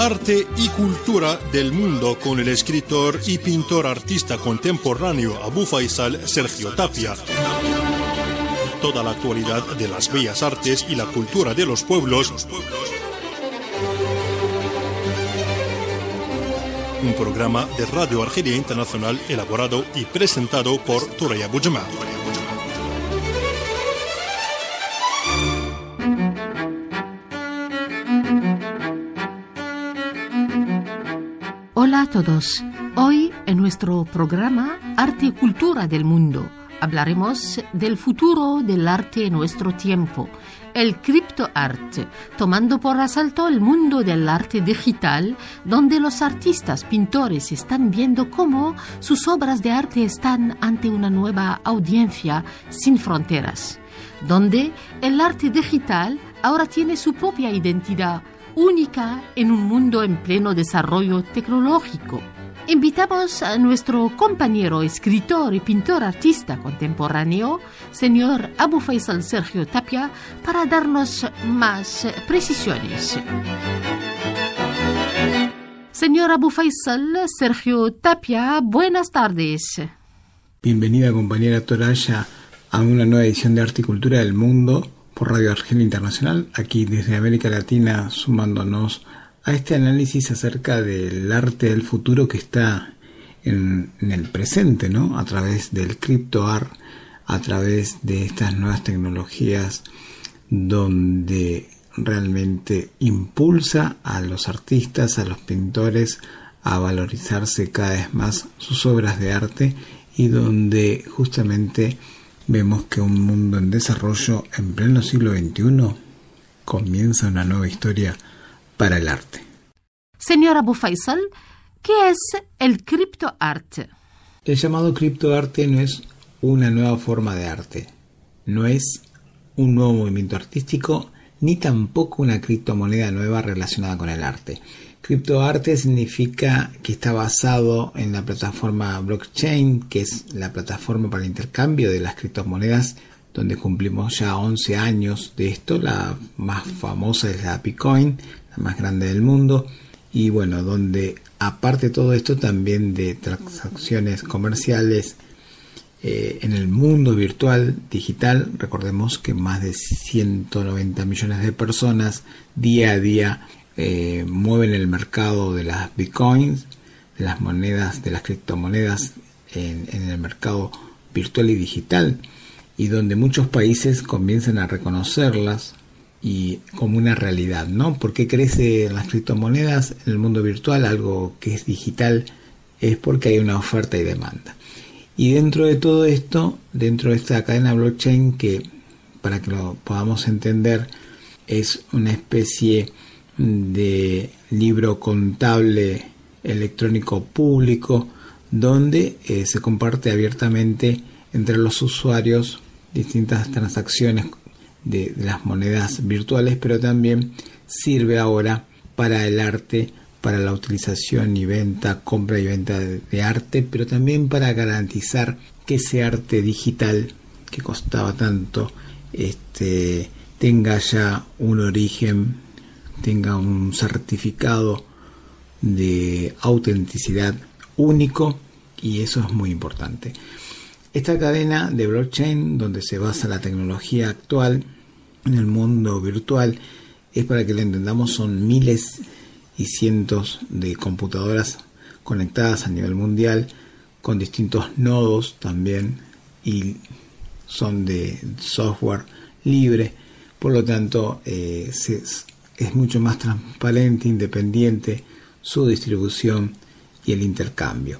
Arte y cultura del mundo con el escritor y pintor artista contemporáneo Abu Faisal Sergio Tapia. Toda la actualidad de las bellas artes y la cultura de los pueblos. Un programa de Radio Argelia Internacional elaborado y presentado por Toraya Bujama. Hola a todos. Hoy en nuestro programa Arte y Cultura del Mundo hablaremos del futuro del arte en nuestro tiempo, el criptoarte, tomando por asalto el mundo del arte digital, donde los artistas, pintores están viendo cómo sus obras de arte están ante una nueva audiencia sin fronteras, donde el arte digital ahora tiene su propia identidad única en un mundo en pleno desarrollo tecnológico. Invitamos a nuestro compañero escritor y pintor artista contemporáneo, señor Abu Faisal Sergio Tapia, para darnos más precisiones. Señor Abu Faisal Sergio Tapia, buenas tardes. Bienvenida compañera Toraya a una nueva edición de Arte y Cultura del Mundo por Radio Argelia Internacional, aquí desde América Latina, sumándonos a este análisis acerca del arte del futuro que está en, el presente, ¿no? A través del criptoart, a través de estas nuevas tecnologías, donde realmente impulsa a los artistas, a los pintores, a valorizarse cada vez más sus obras de arte y donde justamente vemos que un mundo en desarrollo en pleno siglo XXI comienza una nueva historia para el arte. Señora Abu Faisal, ¿qué es el criptoarte? El llamado criptoarte no es una nueva forma de arte, no es un nuevo movimiento artístico, ni tampoco una criptomoneda nueva relacionada con el arte. Criptoarte significa que está basado en la plataforma blockchain, que es la plataforma para el intercambio de las criptomonedas, donde cumplimos ya 11 años de esto. La más famosa es la Bitcoin, la más grande del mundo. Y bueno, donde aparte de todo esto también de transacciones comerciales eh, en el mundo virtual digital, recordemos que más de 190 millones de personas día a día eh, mueven el mercado de las bitcoins, de las monedas, de las criptomonedas en, el mercado virtual y digital, y donde muchos países comienzan a reconocerlas y como una realidad, ¿no? Porque crece las criptomonedas en el mundo virtual, algo que es digital, es porque hay una oferta y demanda. Y dentro de todo esto, dentro de esta cadena blockchain que, para que lo podamos entender, es una especie de libro contable electrónico público donde eh, se comparte abiertamente entre los usuarios distintas transacciones de, las monedas virtuales, pero también sirve ahora para el arte, para la utilización y venta, compra y venta de arte, pero también para garantizar que ese arte digital que costaba tanto este, tenga ya un origen tenga un certificado de autenticidad único y eso es muy importante. Esta cadena de blockchain donde se basa la tecnología actual en el mundo virtual es para que lo entendamos son miles y cientos de computadoras conectadas a nivel mundial con distintos nodos también y son de software libre por lo tanto eh, se, es mucho más transparente, independiente su distribución y el intercambio.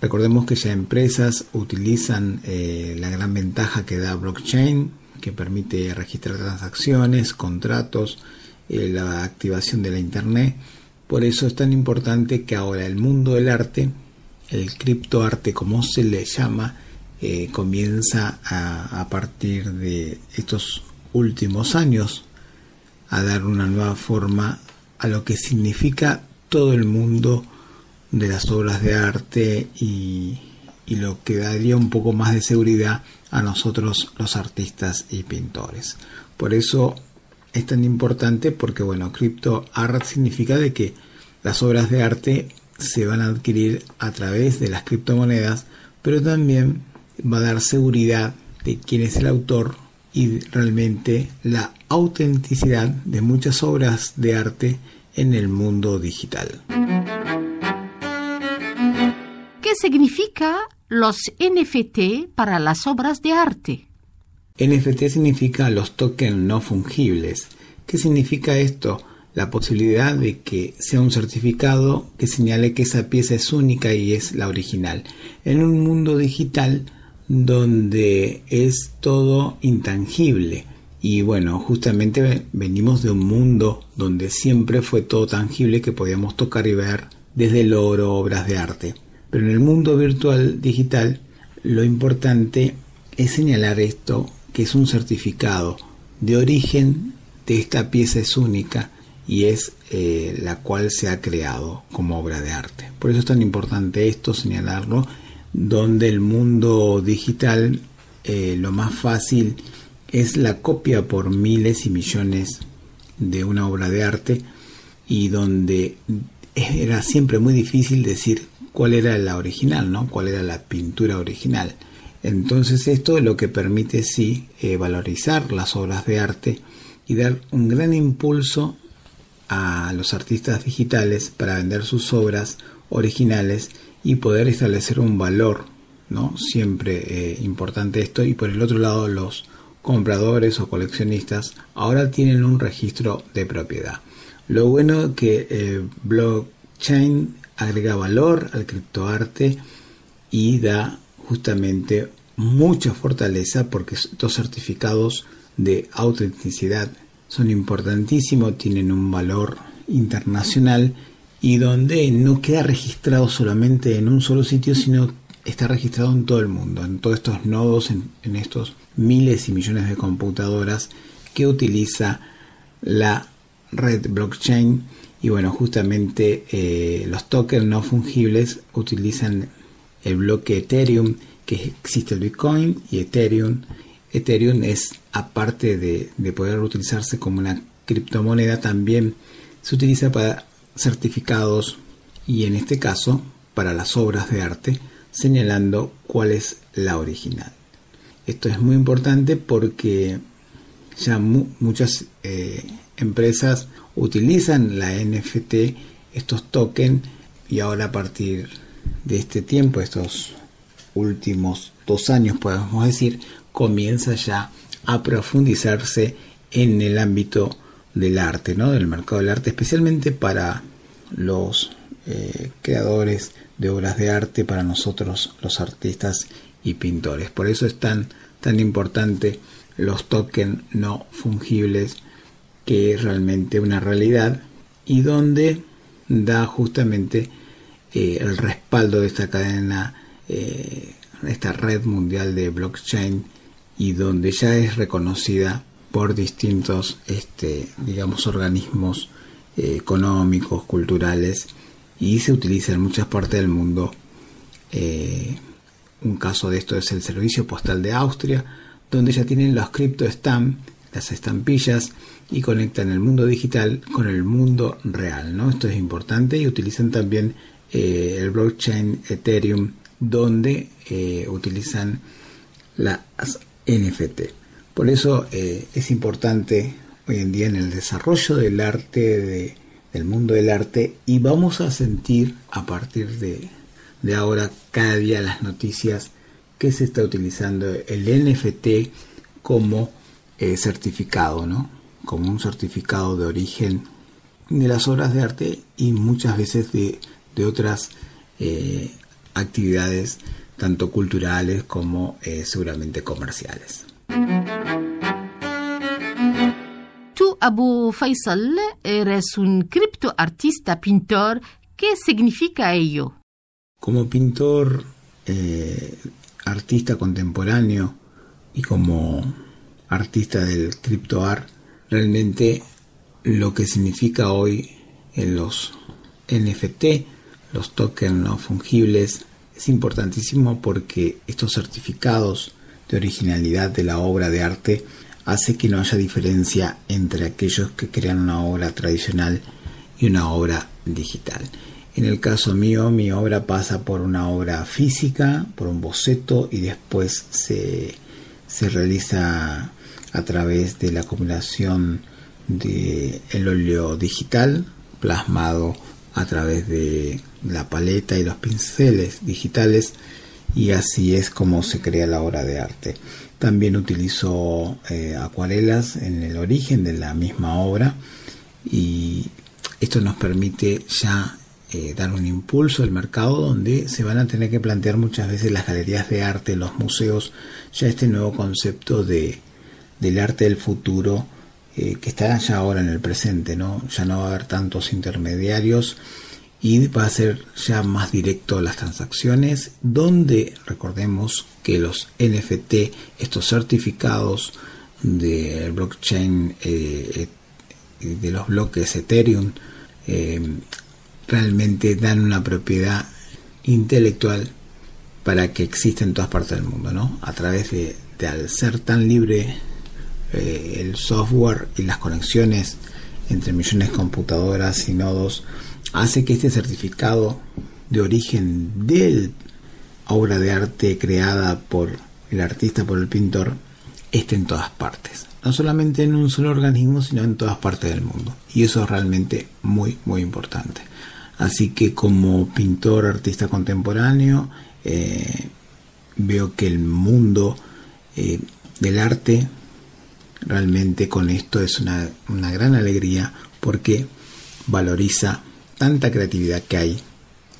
Recordemos que ya empresas utilizan eh, la gran ventaja que da blockchain, que permite registrar transacciones, contratos, eh, la activación de la Internet. Por eso es tan importante que ahora el mundo del arte, el criptoarte como se le llama, eh, comienza a, a partir de estos últimos años a dar una nueva forma a lo que significa todo el mundo de las obras de arte y, lo que daría un poco más de seguridad a nosotros los artistas y pintores. Por eso es tan importante porque bueno, crypto art significa de que las obras de arte se van a adquirir a través de las criptomonedas, pero también va a dar seguridad de quién es el autor y realmente la autenticidad de muchas obras de arte en el mundo digital. ¿Qué significa los NFT para las obras de arte? NFT significa los tokens no fungibles. ¿Qué significa esto? La posibilidad de que sea un certificado que señale que esa pieza es única y es la original. En un mundo digital donde es todo intangible. Y bueno, justamente venimos de un mundo donde siempre fue todo tangible que podíamos tocar y ver desde el oro, obras de arte. Pero en el mundo virtual digital lo importante es señalar esto que es un certificado de origen de esta pieza es única y es eh, la cual se ha creado como obra de arte. Por eso es tan importante esto, señalarlo, donde el mundo digital eh, lo más fácil es la copia por miles y millones de una obra de arte y donde era siempre muy difícil decir cuál era la original, ¿no? cuál era la pintura original. Entonces esto es lo que permite sí eh, valorizar las obras de arte y dar un gran impulso a los artistas digitales para vender sus obras originales y poder establecer un valor, ¿no? Siempre eh, importante esto y por el otro lado los compradores o coleccionistas ahora tienen un registro de propiedad. Lo bueno que eh, blockchain agrega valor al criptoarte y da justamente mucha fortaleza porque estos certificados de autenticidad son importantísimos, tienen un valor internacional y donde no queda registrado solamente en un solo sitio, sino está registrado en todo el mundo, en todos estos nodos, en, estos miles y millones de computadoras que utiliza la red blockchain y bueno, justamente eh, los tokens no fungibles utilizan el bloque Ethereum, que existe el Bitcoin y Ethereum. Ethereum es, aparte de, poder utilizarse como una criptomoneda, también se utiliza para certificados y en este caso para las obras de arte, señalando cuál es la original. Esto es muy importante porque ya muchas eh, empresas utilizan la NFT, estos tokens, y ahora a partir de este tiempo, estos últimos dos años, podemos decir, comienza ya a profundizarse en el ámbito del arte, ¿no? del mercado del arte, especialmente para los eh, creadores de obras de arte, para nosotros los artistas y pintores. Por eso es tan, tan importante los tokens no fungibles, que es realmente una realidad y donde da justamente eh, el respaldo de esta cadena, eh, esta red mundial de blockchain y donde ya es reconocida por distintos, este, digamos, organismos eh, económicos, culturales y se utiliza en muchas partes del mundo. un caso de esto es el Servicio Postal de Austria, donde ya tienen los crypto stamp, las estampillas y conectan el mundo digital con el mundo real, ¿no? Esto es importante y utilizan también eh, el blockchain Ethereum donde eh, utilizan las NFT. Por eso eh, es importante hoy en día en el desarrollo del arte, del mundo del arte, y vamos a sentir a partir de, de ahora cada día las noticias que se está utilizando el NFT como certificado, ¿no? Como un certificado de origen de las obras de arte y muchas veces de de otras eh, actividades tanto culturales como eh, seguramente comerciales. Abu Faisal, eres un criptoartista pintor. ¿Qué significa ello? Como pintor, eh, artista contemporáneo y como artista del criptoart, realmente lo que significa hoy en los NFT los tokens no fungibles es importantísimo porque estos certificados de originalidad de la obra de arte hace que no haya diferencia entre aquellos que crean una obra tradicional y una obra digital. En el caso mío, mi obra pasa por una obra física, por un boceto y después se, se realiza a través de la combinación del el óleo digital plasmado a través de la paleta y los pinceles digitales y así es como se crea la obra de arte. También utilizo eh, acuarelas en el origen de la misma obra y esto nos permite ya eh, dar un impulso al mercado donde se van a tener que plantear muchas veces las galerías de arte, los museos, ya este nuevo concepto de, del arte del futuro eh, que está ya ahora en el presente, ¿no? Ya no va a haber tantos intermediarios y va a ser ya más directo las transacciones, donde recordemos que los NFT, estos certificados del blockchain eh, eh, de los bloques Ethereum, realmente dan una propiedad intelectual para que exista en todas partes del mundo, ¿no? A través de, de al ser tan libre eh, el software y las conexiones entre millones de computadoras y nodos hace que este certificado de origen de obra de arte creada por el artista, por el pintor, esté en todas partes. No solamente en un solo organismo, sino en todas partes del mundo. Y eso es realmente muy, muy importante. Así que como pintor, artista contemporáneo, eh, veo que el mundo eh, del arte Realmente con esto es una, gran alegría porque valoriza tanta creatividad que hay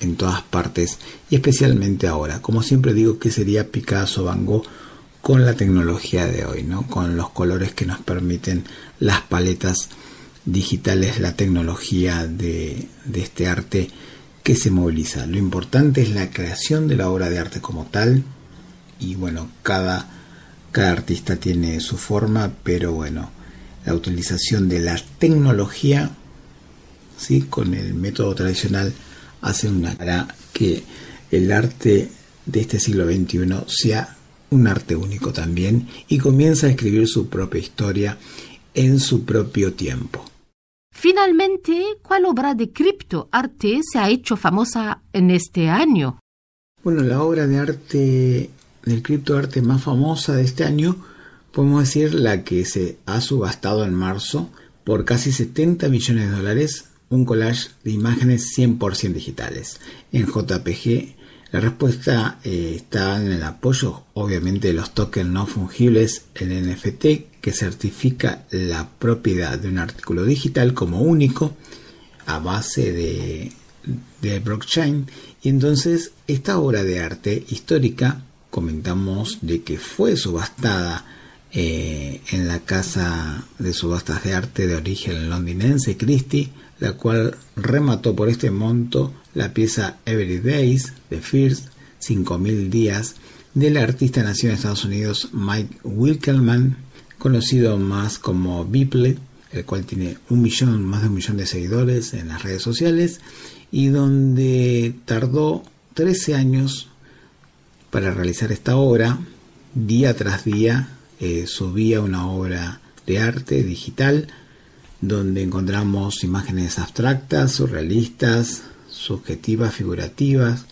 en todas partes y especialmente ahora. Como siempre digo que sería Picasso, Van Gogh con la tecnología de hoy, ¿no? Con los colores que nos permiten las paletas digitales, la tecnología de, de este arte que se moviliza. Lo importante es la creación de la obra de arte como tal y bueno, cada cada artista tiene su forma, pero bueno, la utilización de la tecnología, ¿sí? con el método tradicional, hace una para que el arte de este siglo XXI sea un arte único también y comienza a escribir su propia historia en su propio tiempo. Finalmente, ¿cuál obra de criptoarte se ha hecho famosa en este año? Bueno, la obra de arte del criptoarte más famosa de este año, podemos decir la que se ha subastado en marzo por casi 70 millones de dólares, un collage de imágenes 100% digitales. En JPG, la respuesta eh, está en el apoyo, obviamente, de los tokens no fungibles, el NFT, que certifica la propiedad de un artículo digital como único a base de, de blockchain. Y entonces, esta obra de arte histórica comentamos de que fue subastada eh, en la casa de subastas de arte de origen londinense Christie, la cual remató por este monto la pieza Every Days de First, 5000 días, del artista nacido en Estados Unidos Mike Wilkelman, conocido más como Beeple, el cual tiene un millón, más de un millón de seguidores en las redes sociales, y donde tardó 13 años para realizar esta obra, día tras día eh, subía una obra de arte digital donde encontramos imágenes abstractas, surrealistas, subjetivas, figurativas,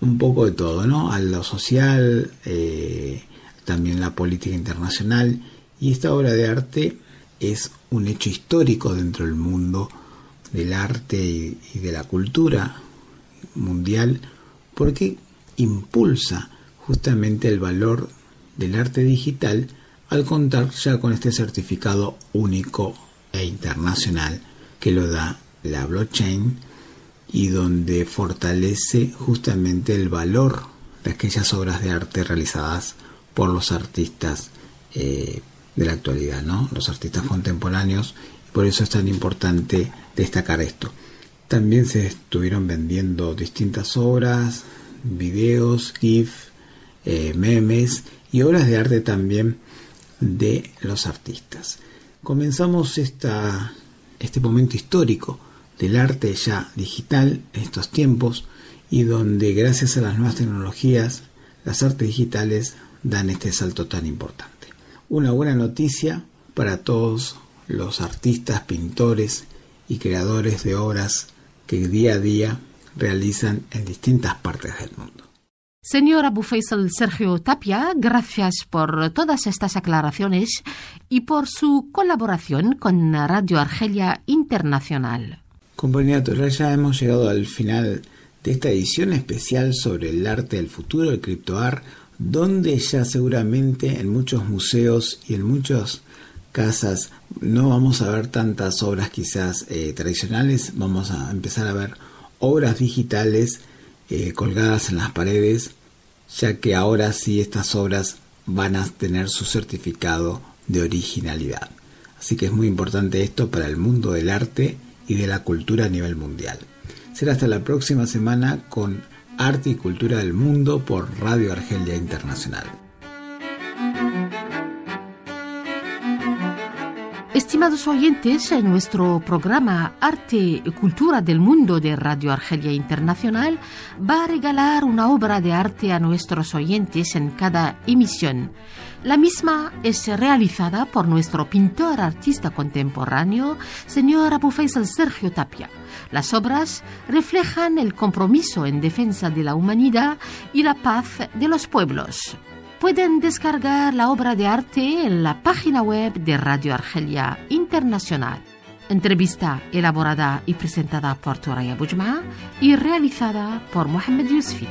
un poco de todo, ¿no? A lo social, eh, también la política internacional. Y esta obra de arte es un hecho histórico dentro del mundo del arte y de la cultura mundial, porque impulsa justamente el valor del arte digital al contar ya con este certificado único internacional que lo da la blockchain y donde fortalece justamente el valor de aquellas obras de arte realizadas por los artistas eh, de la actualidad, ¿no? los artistas contemporáneos. Por eso es tan importante destacar esto. También se estuvieron vendiendo distintas obras videos, GIF, eh, memes y obras de arte también de los artistas. Comenzamos esta, este momento histórico del arte ya digital en estos tiempos y donde gracias a las nuevas tecnologías las artes digitales dan este salto tan importante. Una buena noticia para todos los artistas, pintores y creadores de obras que día a día realizan en distintas partes del mundo. Señor Abu Faisal Sergio Tapia, gracias por todas estas aclaraciones y por su colaboración con Radio Argelia Internacional. Compañía ya hemos llegado al final de esta edición especial sobre el arte del futuro, el criptoar, donde ya seguramente en muchos museos y en muchas casas no vamos a ver tantas obras quizás eh, tradicionales, vamos a empezar a ver obras digitales eh, colgadas en las paredes, ya que ahora sí estas obras van a tener su certificado de originalidad. Así que es muy importante esto para el mundo del arte y de la cultura a nivel mundial. Será hasta la próxima semana con Arte y Cultura del Mundo por Radio Argelia Internacional. Estimados oyentes, en nuestro programa Arte y Cultura del Mundo de Radio Argelia Internacional va a regalar una obra de arte a nuestros oyentes en cada emisión. La misma es realizada por nuestro pintor artista contemporáneo, señor Abu Faisal Sergio Tapia. Las obras reflejan el compromiso en defensa de la humanidad y la paz de los pueblos. Pueden descargar la obra de arte en la página web de Radio Argelia Internacional. Entrevista elaborada y presentada por Toraya Bujma y realizada por Mohamed Yusfi.